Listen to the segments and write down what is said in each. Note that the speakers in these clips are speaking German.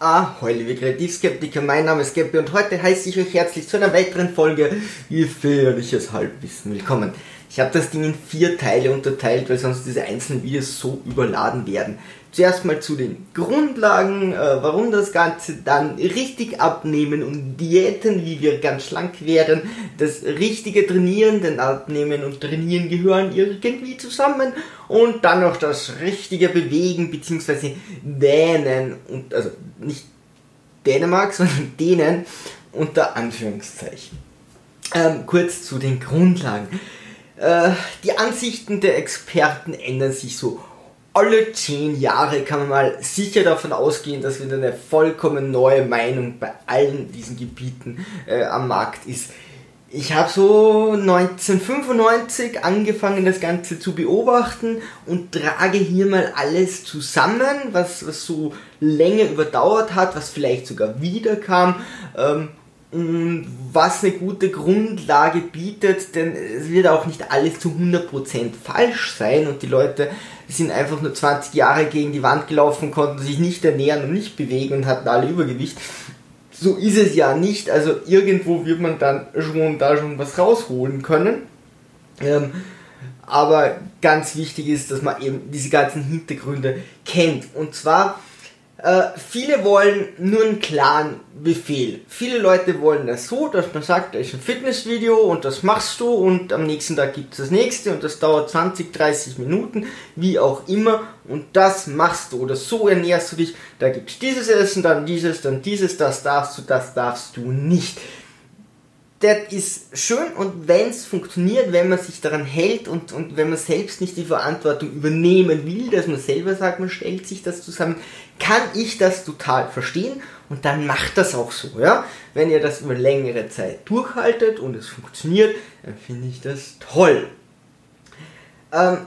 Ahoi, liebe Kreativskeptiker, mein Name ist Gabby und heute heiße ich euch herzlich zu einer weiteren Folge Gefährliches Halbwissen willkommen. Ich habe das Ding in vier Teile unterteilt, weil sonst diese einzelnen Videos so überladen werden. Zuerst mal zu den Grundlagen, äh, warum das Ganze, dann richtig abnehmen und Diäten, wie wir ganz schlank werden, das richtige Trainieren, denn Abnehmen und Trainieren gehören irgendwie zusammen und dann noch das richtige Bewegen bzw. Dänen und also nicht Dänemark, sondern Dänen unter Anführungszeichen. Ähm, kurz zu den Grundlagen. Äh, die Ansichten der Experten ändern sich so alle zehn Jahre kann man mal sicher davon ausgehen, dass wieder eine vollkommen neue Meinung bei allen diesen Gebieten äh, am Markt ist. Ich habe so 1995 angefangen, das Ganze zu beobachten und trage hier mal alles zusammen, was, was so länger überdauert hat, was vielleicht sogar wiederkam. Ähm, und was eine gute Grundlage bietet, denn es wird auch nicht alles zu 100% falsch sein und die Leute sind einfach nur 20 Jahre gegen die Wand gelaufen, konnten sich nicht ernähren und nicht bewegen und hatten alle Übergewicht. So ist es ja nicht, also irgendwo wird man dann schon da schon was rausholen können. Ähm, aber ganz wichtig ist, dass man eben diese ganzen Hintergründe kennt. Und zwar äh, viele wollen nur einen klaren Befehl. Viele Leute wollen das so, dass man sagt, da ist ein Fitnessvideo und das machst du und am nächsten Tag gibt es das nächste und das dauert 20, 30 Minuten, wie auch immer und das machst du oder so ernährst du dich. Da gibt es dieses Essen, dann dieses, dann dieses, das darfst du, das darfst du nicht das ist schön und wenn es funktioniert, wenn man sich daran hält und, und wenn man selbst nicht die Verantwortung übernehmen will, dass man selber sagt, man stellt sich das zusammen, kann ich das total verstehen und dann macht das auch so, ja. Wenn ihr das über längere Zeit durchhaltet und es funktioniert, dann finde ich das toll. Ähm,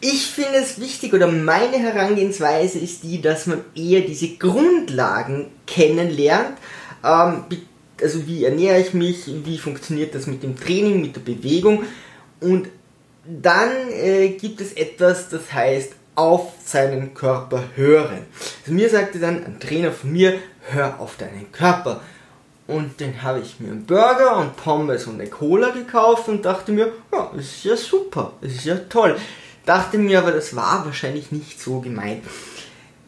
ich finde es wichtig oder meine Herangehensweise ist die, dass man eher diese Grundlagen kennenlernt, ähm, also wie ernähre ich mich, wie funktioniert das mit dem Training, mit der Bewegung und dann äh, gibt es etwas, das heißt auf seinen Körper hören. Also mir sagte dann ein Trainer von mir, hör auf deinen Körper. Und dann habe ich mir einen Burger und Pommes und eine Cola gekauft und dachte mir, ja, ist ja super, ist ja toll. Dachte mir aber, das war wahrscheinlich nicht so gemeint.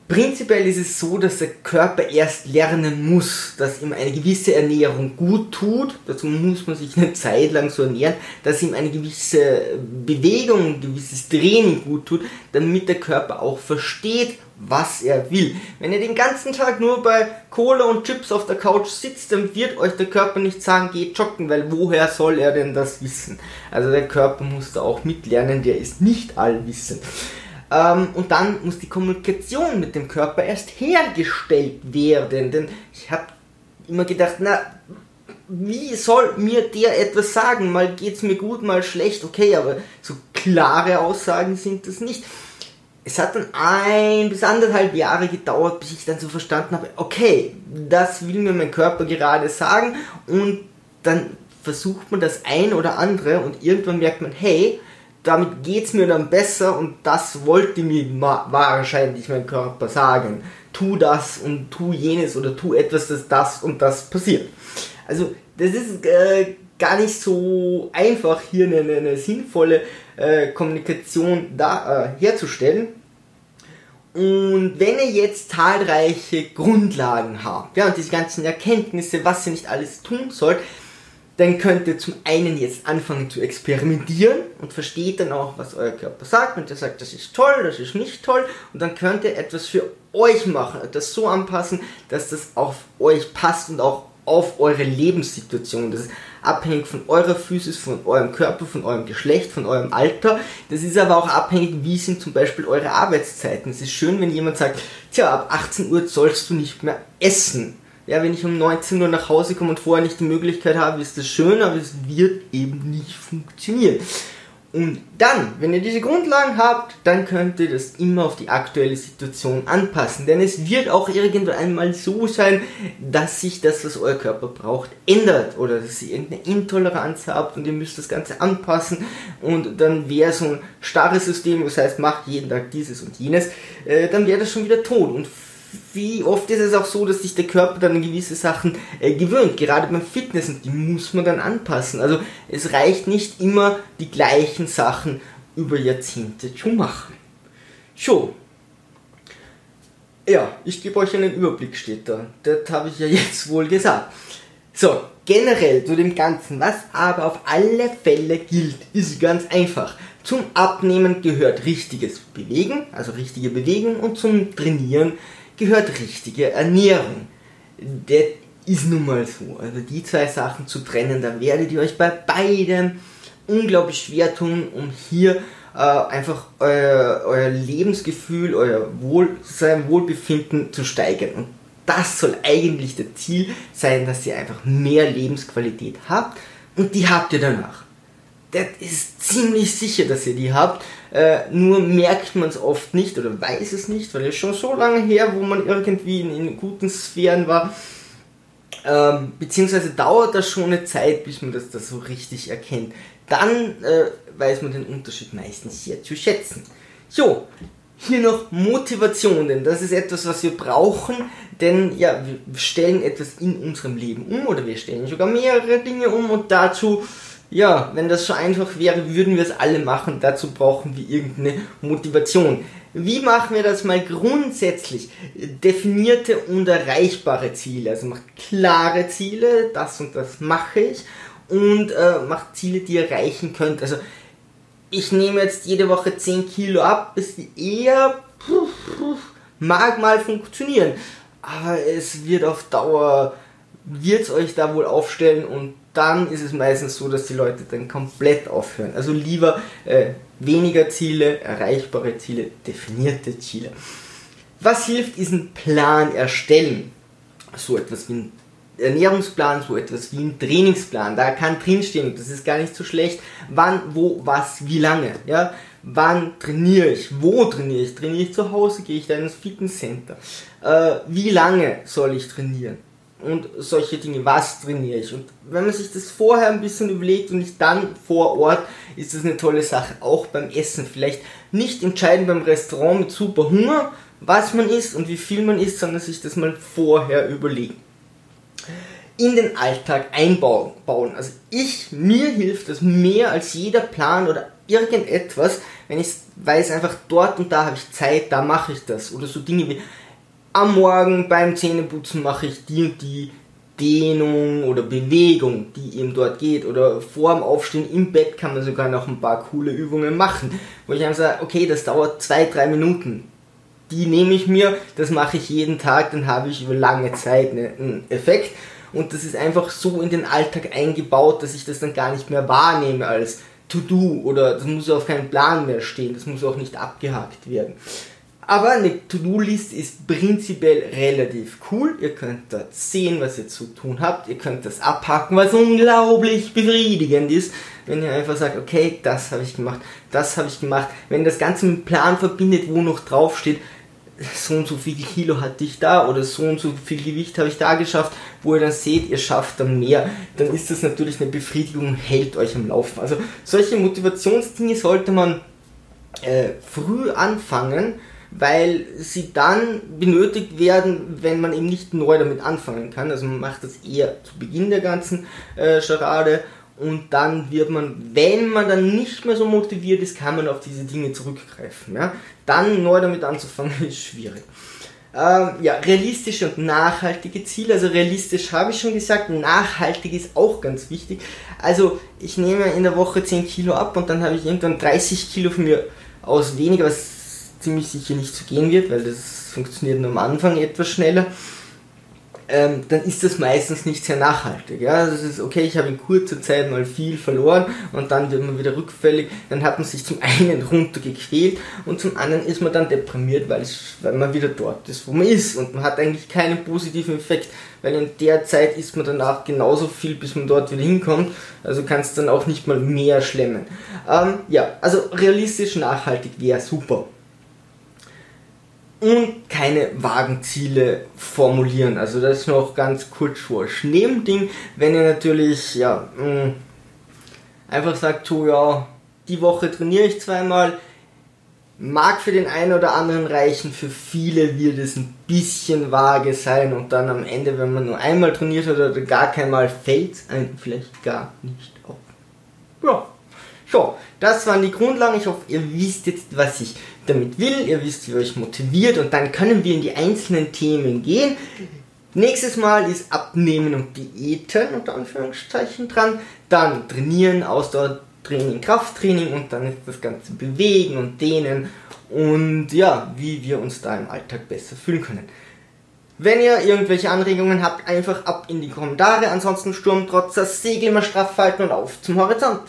Prinzipiell ist es so, dass der Körper erst lernen muss, dass ihm eine gewisse Ernährung gut tut. Dazu muss man sich eine Zeit lang so ernähren, dass ihm eine gewisse Bewegung, ein gewisses Training gut tut, damit der Körper auch versteht, was er will. Wenn ihr den ganzen Tag nur bei Cola und Chips auf der Couch sitzt, dann wird euch der Körper nicht sagen, geht joggen, weil woher soll er denn das wissen? Also der Körper muss da auch mitlernen, der ist nicht allwissend. Ähm, und dann muss die Kommunikation mit dem Körper erst hergestellt werden. Denn ich habe immer gedacht, na, wie soll mir der etwas sagen? Mal geht's mir gut, mal schlecht, okay, aber so klare Aussagen sind das nicht. Es hat dann ein bis anderthalb Jahre gedauert, bis ich dann so verstanden habe, okay, das will mir mein Körper gerade sagen und dann versucht man das ein oder andere und irgendwann merkt man, hey, damit geht es mir dann besser und das wollte mir wahrscheinlich mein Körper sagen. Tu das und tu jenes oder tu etwas, dass das und das passiert. Also das ist äh, gar nicht so einfach, hier eine, eine sinnvolle äh, Kommunikation da, äh, herzustellen. Und wenn ihr jetzt zahlreiche Grundlagen habt, ja, und diese ganzen Erkenntnisse, was ihr nicht alles tun sollt, dann könnt ihr zum einen jetzt anfangen zu experimentieren und versteht dann auch, was euer Körper sagt und der sagt, das ist toll, das ist nicht toll und dann könnt ihr etwas für euch machen, das so anpassen, dass das auf euch passt und auch auf eure Lebenssituation. Das ist abhängig von eurer Physis, von eurem Körper, von eurem Geschlecht, von eurem Alter. Das ist aber auch abhängig, wie sind zum Beispiel eure Arbeitszeiten. Es ist schön, wenn jemand sagt, tja, ab 18 Uhr sollst du nicht mehr essen ja, wenn ich um 19 Uhr nach Hause komme und vorher nicht die Möglichkeit habe, ist das schön, aber es wird eben nicht funktionieren. Und dann, wenn ihr diese Grundlagen habt, dann könnt ihr das immer auf die aktuelle Situation anpassen. Denn es wird auch irgendwann einmal so sein, dass sich das, was euer Körper braucht, ändert. Oder dass ihr irgendeine Intoleranz habt und ihr müsst das Ganze anpassen. Und dann wäre so ein starres System, das heißt, macht jeden Tag dieses und jenes, äh, dann wäre das schon wieder tot. Und wie oft ist es auch so, dass sich der Körper dann an gewisse Sachen äh, gewöhnt. Gerade beim Fitness und die muss man dann anpassen. Also es reicht nicht immer die gleichen Sachen über Jahrzehnte zu machen. So. Ja, ich gebe euch einen Überblick, steht da. Das habe ich ja jetzt wohl gesagt. So, generell zu dem Ganzen, was aber auf alle Fälle gilt, ist ganz einfach. Zum Abnehmen gehört richtiges Bewegen, also richtige Bewegung, und zum Trainieren gehört richtige Ernährung. Das ist nun mal so. Also die zwei Sachen zu trennen, da werdet ihr euch bei beidem unglaublich schwer tun, um hier äh, einfach euer, euer, Lebensgefühl, euer Wohlsein, Wohlbefinden zu steigern. Und das soll eigentlich das Ziel sein, dass ihr einfach mehr Lebensqualität habt und die habt ihr danach. Das ist ziemlich sicher, dass ihr die habt. Äh, nur merkt man es oft nicht oder weiß es nicht, weil es schon so lange her, wo man irgendwie in, in guten Sphären war. Ähm, beziehungsweise dauert das schon eine Zeit, bis man das, das so richtig erkennt. Dann äh, weiß man den Unterschied meistens sehr zu schätzen. So, hier noch Motivation, denn das ist etwas, was wir brauchen, denn ja, wir stellen etwas in unserem Leben um oder wir stellen sogar mehrere Dinge um und dazu ja, wenn das so einfach wäre, würden wir es alle machen. Dazu brauchen wir irgendeine Motivation. Wie machen wir das mal grundsätzlich? Definierte und erreichbare Ziele. Also macht klare Ziele, das und das mache ich. Und äh, macht Ziele, die ihr erreichen könnt. Also ich nehme jetzt jede Woche 10 Kilo ab, ist eher puh, puh, mag mal funktionieren. Aber es wird auf Dauer, wird es euch da wohl aufstellen und dann ist es meistens so, dass die Leute dann komplett aufhören. Also lieber äh, weniger Ziele, erreichbare Ziele, definierte Ziele. Was hilft, ist ein Plan erstellen. So etwas wie ein Ernährungsplan, so etwas wie ein Trainingsplan. Da kann drinstehen, das ist gar nicht so schlecht, wann, wo, was, wie lange. Ja? Wann trainiere ich? Wo trainiere ich? Trainiere ich zu Hause? Gehe ich da ins Fitnesscenter? Äh, wie lange soll ich trainieren? Und solche Dinge, was trainiere ich. Und wenn man sich das vorher ein bisschen überlegt und nicht dann vor Ort, ist das eine tolle Sache. Auch beim Essen. Vielleicht nicht entscheiden beim Restaurant mit super Hunger, was man isst und wie viel man isst, sondern sich das mal vorher überlegen. In den Alltag einbauen. Also ich, mir hilft das mehr als jeder Plan oder irgendetwas, wenn ich weiß einfach dort und da habe ich Zeit, da mache ich das. Oder so Dinge wie am Morgen beim Zähneputzen mache ich die und die Dehnung oder Bewegung, die eben dort geht. Oder vor dem Aufstehen im Bett kann man sogar noch ein paar coole Übungen machen. Wo ich dann sage, okay, das dauert zwei, drei Minuten. Die nehme ich mir, das mache ich jeden Tag, dann habe ich über lange Zeit einen Effekt. Und das ist einfach so in den Alltag eingebaut, dass ich das dann gar nicht mehr wahrnehme als To-Do oder das muss auf keinen Plan mehr stehen, das muss auch nicht abgehakt werden. Aber eine To-Do-List ist prinzipiell relativ cool. Ihr könnt dort sehen, was ihr zu tun habt. Ihr könnt das abhaken, was unglaublich befriedigend ist, wenn ihr einfach sagt, okay, das habe ich gemacht, das habe ich gemacht. Wenn das Ganze mit Plan verbindet, wo noch drauf steht, so und so viel Kilo hatte ich da oder so und so viel Gewicht habe ich da geschafft, wo ihr dann seht, ihr schafft dann mehr, dann ist das natürlich eine Befriedigung hält euch am Laufen. Also solche Motivationsdinge sollte man äh, früh anfangen weil sie dann benötigt werden, wenn man eben nicht neu damit anfangen kann. Also man macht das eher zu Beginn der ganzen äh, Charade und dann wird man, wenn man dann nicht mehr so motiviert ist, kann man auf diese Dinge zurückgreifen. Ja? Dann neu damit anzufangen ist schwierig. Ähm, ja, realistische und nachhaltige Ziele. Also realistisch habe ich schon gesagt, nachhaltig ist auch ganz wichtig. Also ich nehme in der Woche 10 Kilo ab und dann habe ich irgendwann 30 Kilo von mir aus weniger, was ziemlich sicher nicht so gehen wird, weil das funktioniert nur am Anfang etwas schneller, ähm, dann ist das meistens nicht sehr nachhaltig. Ja? Das ist okay, ich habe in kurzer Zeit mal viel verloren und dann wird man wieder rückfällig. Dann hat man sich zum einen runtergequält und zum anderen ist man dann deprimiert, weil, es, weil man wieder dort ist, wo man ist und man hat eigentlich keinen positiven Effekt, weil in der Zeit isst man danach genauso viel, bis man dort wieder hinkommt. Also kannst dann auch nicht mal mehr schlemmen. Ähm, ja, also realistisch nachhaltig wäre super und keine vagen Ziele formulieren. Also das ist noch ganz kurz vor Nebending, wenn ihr natürlich ja mm, einfach sagt, so ja, die Woche trainiere ich zweimal, Mag für den einen oder anderen reichen, für viele wird es ein bisschen vage sein und dann am Ende, wenn man nur einmal trainiert hat oder gar keinmal, fällt es einem vielleicht gar nicht auf. Ja, so, das waren die Grundlagen. Ich hoffe, ihr wisst jetzt, was ich damit will. Ihr wisst, wie euch motiviert und dann können wir in die einzelnen Themen gehen. Nächstes Mal ist Abnehmen und Diäten unter Anführungszeichen dran. Dann Trainieren, Ausdauertraining, Krafttraining und dann ist das Ganze Bewegen und Dehnen und ja, wie wir uns da im Alltag besser fühlen können. Wenn ihr irgendwelche Anregungen habt, einfach ab in die Kommentare. Ansonsten Sturm trotz das Segel immer straff halten und auf zum Horizont.